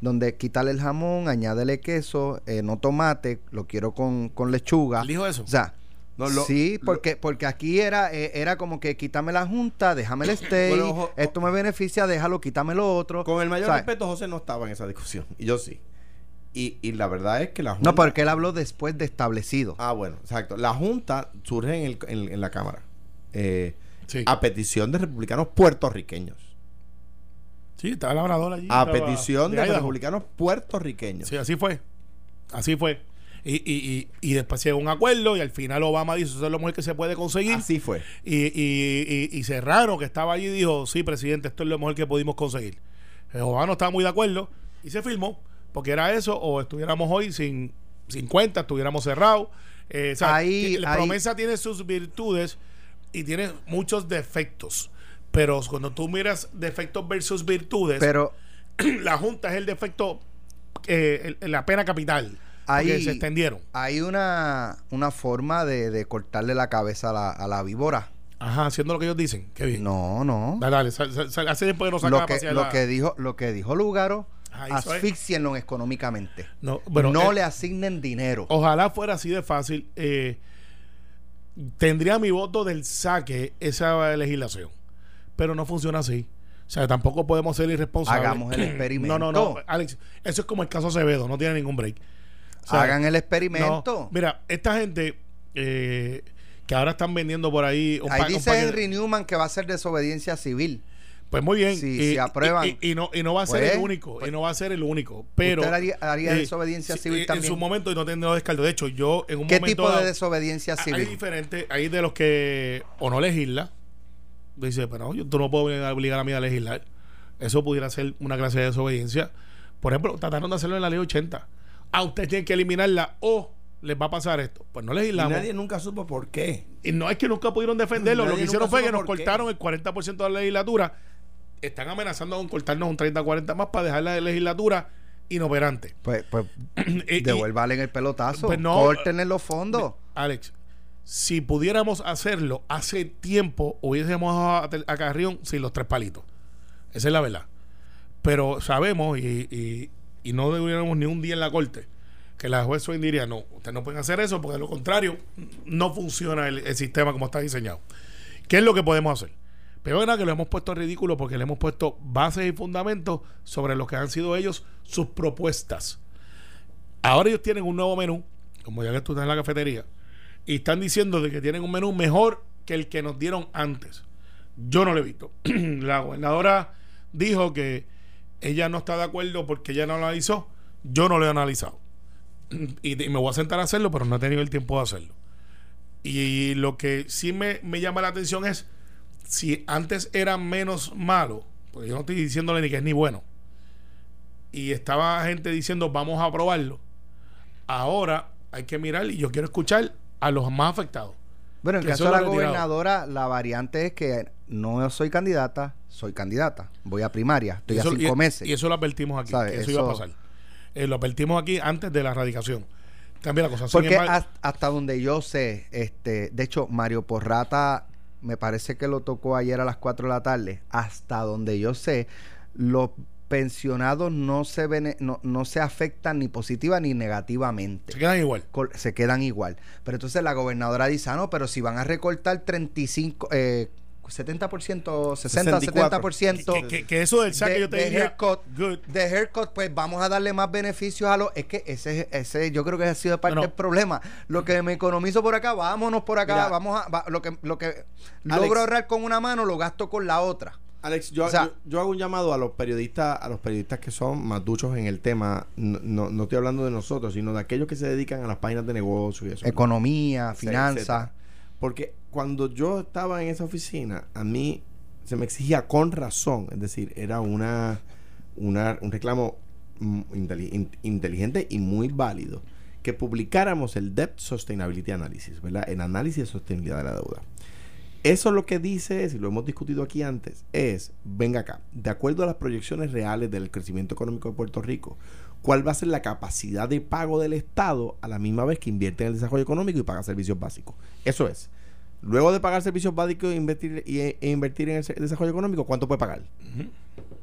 donde quítale el jamón, añádele queso, eh, no tomate, lo quiero con, con lechuga. ¿Él dijo eso? O sea, No, lo- sí, lo- porque, porque aquí era, eh, era como que quítame la junta, déjame el stay, Bueno, ojo, esto me beneficia, déjalo, quítame lo otro. Con el mayor respeto, José no estaba en esa discusión. Y yo sí. Y, y la verdad es que la Junta. No, porque él habló después de establecido. Ah, bueno, exacto. La Junta surge en, el- en- en la Cámara. eh, Sí. a petición de republicanos puertorriqueños. Sí, estaba labrador allí. A petición de Idaho. republicanos puertorriqueños. Sí, así fue. Así fue. Y, y, y, y después llegó un acuerdo y al final Obama dijo, eso es lo mejor que se puede conseguir. Así fue. Y, y, y, y Serrano, que estaba allí, dijo, sí, presidente, esto es lo mejor que pudimos conseguir. Eh, Obama no estaba muy de acuerdo y se firmó, porque era eso, o estuviéramos hoy sin 50, estuviéramos cerrados. Eh, o sea, Ahí- la ahí- promesa tiene sus virtudes y tiene muchos defectos. Pero cuando tú miras defectos versus virtudes, Pero la Junta es el defecto, eh, el- la pena capital. Ahí- se extendieron. hay una, una forma de, de cortarle la cabeza a la, a la víbora. Ajá, haciendo lo que ellos dicen. Qué bien. No, no. Dale, dale, sal- sal- sal- hace tiempo que no saca Lo que, lo que dijo, lo que dijo Lugaro, Ah, asfixienlo económicamente. No, bueno, no eh, le asignen dinero. Ojalá fuera así de fácil. eh, tendría mi voto del saque esa legislación. Pero no funciona así. O sea, tampoco podemos ser irresponsables. Hagamos el experimento. No, no, no. Alex, eso es como el caso Acevedo. No tiene ningún break. O sea, Hagan el no, experimento. mira, esta gente eh, que ahora están vendiendo por ahí un Ahí dice Henry Newman que va a ser desobediencia civil. Pues muy bien. Si, aprueban. Y, no, y no va a ser el pues, único. y no va a ser el único. Pero. ¿Usted haría, eh, desobediencia civil también? En su momento y no tendría descargo. De hecho, yo en un ¿Qué momento. tipo de desobediencia civil? Hay diferentes. Hay de los que o no legisla. Dice, pero yo, tú no puedo obligar a mí a legislar. Eso pudiera ser una clase de desobediencia. Por ejemplo, trataron de hacerlo en la ley 80. Ah, ustedes tienen que eliminarla o les va a pasar esto. Pues no legislamos. Y nadie nunca supo por qué. Y no es que nunca pudieron defenderlo. Lo que hicieron fue que nos cortaron el 40% de la legislatura están amenazando con cortarnos un 30-40 más para dejar la legislatura inoperante. Pues, pues devuélvale el pelotazo. Pues no, en los fondos. Alex, si pudiéramos hacerlo hace tiempo, hubiésemos a, a Carrión sin los tres palitos. Esa es la verdad. Pero sabemos y, y, no deberíamos ni un día en la corte que la juez diría, no, ustedes no pueden hacer eso porque de lo contrario no funciona el, sistema como está diseñado. ¿Qué es lo que podemos hacer? Pero era que lo hemos puesto ridículo porque le hemos puesto bases y fundamentos sobre lo que han sido ellos sus propuestas. Ahora ellos tienen un nuevo menú, como ya que tú estás en la cafetería, y están diciendo de que tienen un menú mejor que el que nos dieron antes. Yo no lo he visto. la gobernadora dijo que ella no está de acuerdo porque ella no lo analizó. Yo no lo he analizado. Y, me voy a sentar a hacerlo, pero no he tenido el tiempo de hacerlo. Y lo que sí me, me llama la atención es si antes era menos malo, porque yo no estoy diciéndole ni que es ni bueno, y estaba gente diciendo vamos a probarlo, ahora hay que mirar y yo quiero escuchar a los más afectados. Bueno, en el caso de la gobernadora, la variante es que no soy candidata, soy candidata. Voy a primaria, estoy a cinco meses. Y eso lo advertimos aquí, eso, iba a pasar. Eh, lo advertimos aquí antes de la radicación. Cambia la cosa. Porque hasta donde yo sé, este, de hecho, Mario Porrata me parece que lo tocó ayer a las 4 de la tarde, hasta donde yo sé, los pensionados no se ven, no, no, se afectan ni positiva ni negativamente. Se quedan igual. Se quedan igual. Pero entonces la gobernadora dice, ah, no, pero si van a recortar 35, eh, 70%, 60, 70%. Que, que, eso del saque yo te de haircut, de haircut, pues vamos a darle más beneficios a los. Es que ese, ese yo creo que ha sido parte del problema. Lo que me economizo por acá, vámonos por acá, vamos a. lo que, lo que logro ahorrar con una mano, lo gasto con la otra. Alex, yo, yo, hago un llamado a los periodistas, a los periodistas que son más duchos en el tema. No, no, estoy hablando de nosotros, sino de aquellos que se dedican a las páginas de negocio y eso. Economía, finanzas. Porque cuando yo estaba en esa oficina, a mí se me exigía con razón, es decir, era una, una un reclamo mm, inteligente y muy válido que publicáramos el Debt Sustainability Analysis, ¿verdad? El análisis de sostenibilidad de la deuda. Eso lo que dice es, y lo hemos discutido aquí antes, es, venga acá, de acuerdo a las proyecciones reales del crecimiento económico de Puerto Rico, ¿cuál va a ser la capacidad de pago del Estado a la misma vez que invierte en el desarrollo económico y paga servicios básicos? Eso es. Luego de pagar servicios básicos e invertir, e invertir en el desarrollo económico, ¿cuánto puede pagar?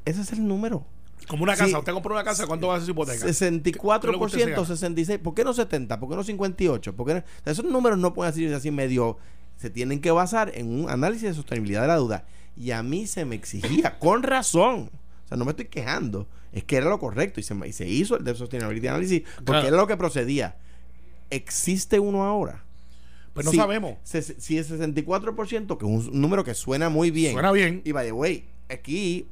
Ese es el número. Como una casa, usted compró una casa, ¿cuánto va a ser su hipoteca? 64%, 66%. ¿Por qué no 70? ¿Por qué no 58? ¿Por esos números no pueden decirse así medio. Se tienen que basar en un análisis de sostenibilidad de la deuda. Y a mí se me exigía, con razón. O sea, no me estoy quejando. Es que era lo correcto y se, y se hizo el de sostenibilidad análisis porque era lo que procedía. ¿Existe uno ahora? Pues no sabemos. si es 64%, que es un número que suena muy bien. Suena bien. Y by the way, aquí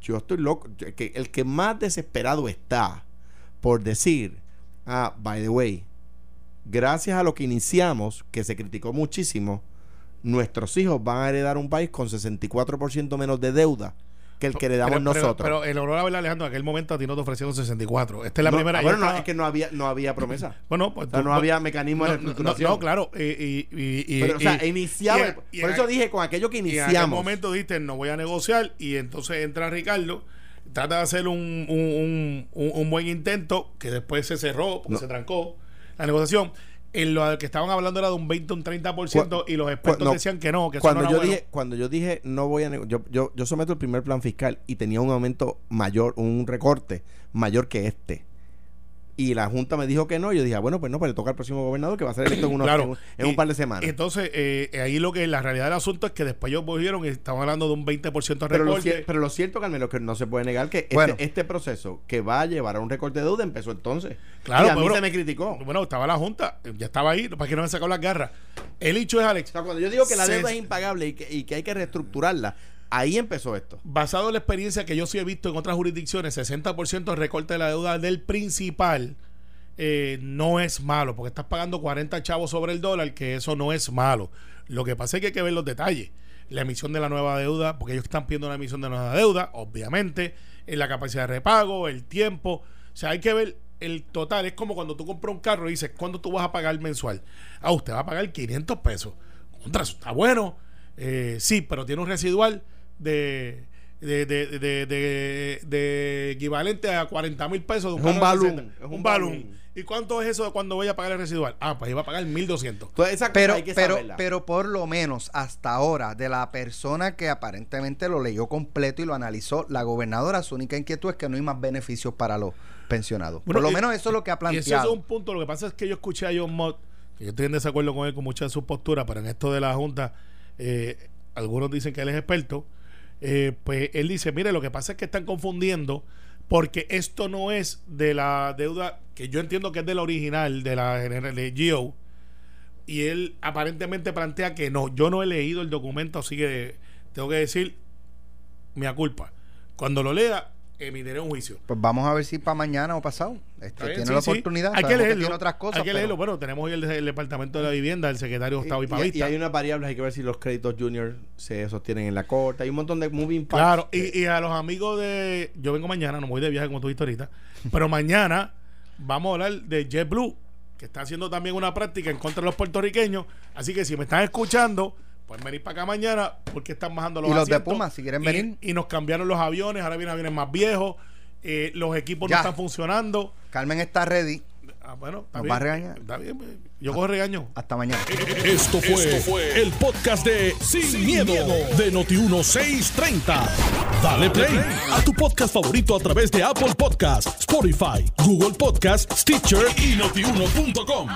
yo estoy loco. Que el que más desesperado está por decir, ah, by the way, gracias a lo que iniciamos, que se criticó muchísimo, nuestros hijos van a heredar un país con 64% menos de deuda que el que le damos nosotros. Pero, el honor a ver, Alejandro, en aquel momento a ti no te ofrecieron 64. Esta es la primera. Ah, bueno, no, es que no había, no había promesa. bueno, pues. no había mecanismo de reestructuración. No, claro. Y, y, pero, o sea, iniciaba. por eso dije, con aquello que iniciamos. en aquel momento dijiste, no voy a negociar. Y entonces entra Ricardo, trata de hacer un, un, un, un buen intento, que después se cerró, porque se trancó la negociación en lo que estaban hablando era de un 20 o un 30% y los expertos decían que no, que cuando eso no yo dije Cuando yo dije no voy a yo, yo, yo someto el primer plan fiscal y tenía un aumento mayor, un recorte mayor que este. Y la Junta me dijo que no. Yo dije, ah, bueno, pues no, pues le toca al próximo gobernador que va a ser electo en, unos, Claro. en, un- par de semanas. Entonces, eh, ahí lo que la realidad del asunto es que después ellos volvieron y estaban hablando de un 20% de pero, lo, recorte. pero lo cierto, Carmen, lo que no se puede negar que este, Bueno. este proceso que va a llevar a un recorte de deuda empezó entonces. Claro, y a mí bueno, se me criticó. Bueno, estaba la Junta, ya estaba ahí, para que no me sacado las garras. El hecho es, Alex, O sea, cuando yo digo que la Se- deuda es impagable y que, y que hay que reestructurarla, ahí empezó esto. basado en la experiencia que yo sí he visto en otras jurisdicciones, 60% de recorte de la deuda del principal eh, no es malo, porque estás pagando 40 chavos sobre el dólar, que eso no es malo. Lo que pasa es que hay que ver los detalles. La emisión de la nueva deuda, porque ellos están pidiendo una emisión de nueva deuda, obviamente, en la capacidad de repago, el tiempo. O sea, hay que ver el total. Es como cuando tú compras un carro y dices, ¿cuándo tú vas a pagar mensual? Ah, usted va a pagar 500 pesos. Contra, está bueno. Eh, sí, pero tiene un residual de, de, de, de, de- de equivalente a 40 mil pesos. de Es un 60. es un balloon. ¿Y cuánto es eso de cuando voy a pagar el residual? Ah, pues iba a pagar 1200. Entonces, esa cosa Pero, hay que pero, saberla. pero por lo menos hasta ahora, de la persona que aparentemente lo leyó completo y lo analizó, la gobernadora, su única inquietud es que no hay más beneficios para los pensionados. Bueno, por lo y- menos eso es lo que ha Y ese es planteado. un punto. Lo que pasa es que yo escuché a John Mott, que yo estoy en desacuerdo con él con muchas de sus posturas, pero en esto de la Junta, eh, algunos dicen que él es experto. Eh, pues él dice: Mire, lo que pasa es que están confundiendo porque esto no es de la deuda que yo entiendo que es de la original, de la general de Geo. Y él aparentemente plantea que no. Yo no he leído el documento, así que tengo que decir mi culpa. Cuando lo lea, emitiré un juicio. Pues vamos a ver si para mañana o pasado. Este, tiene sí, la sí. oportunidad. Hay que leerlo. tiene otras cosas. hay que pero- leerlo. Bueno, tenemos hoy el, el departamento de la vivienda, el secretario Gustavo y, y- hay unas variables, hay que ver si los créditos junior se sostienen en la corte. Hay un montón de moving parts. Claro, y, y a los amigos de. Yo vengo mañana, no me voy de viaje como tú viste ahorita. Pero mañana vamos a hablar de JetBlue, que está haciendo también una práctica en contra de los puertorriqueños. Así que si me están escuchando, pueden venir para acá mañana porque están bajando los Y los de. Puma, si quieren Y- venir. Y nos cambiaron los aviones, ahora vienen aviones más viejos. eh, los equipos Ya. no están funcionando. Carmen está ready. Ah, bueno, está Nos bien. va a regañar. Está bien, pues, yo cojo regaño. Hasta mañana. Esto fue, el podcast de Sin, miedo, de Noti1630. Dale play a tu podcast favorito a través de Apple Podcasts, Spotify, Google Podcasts, Stitcher y notiuno.com.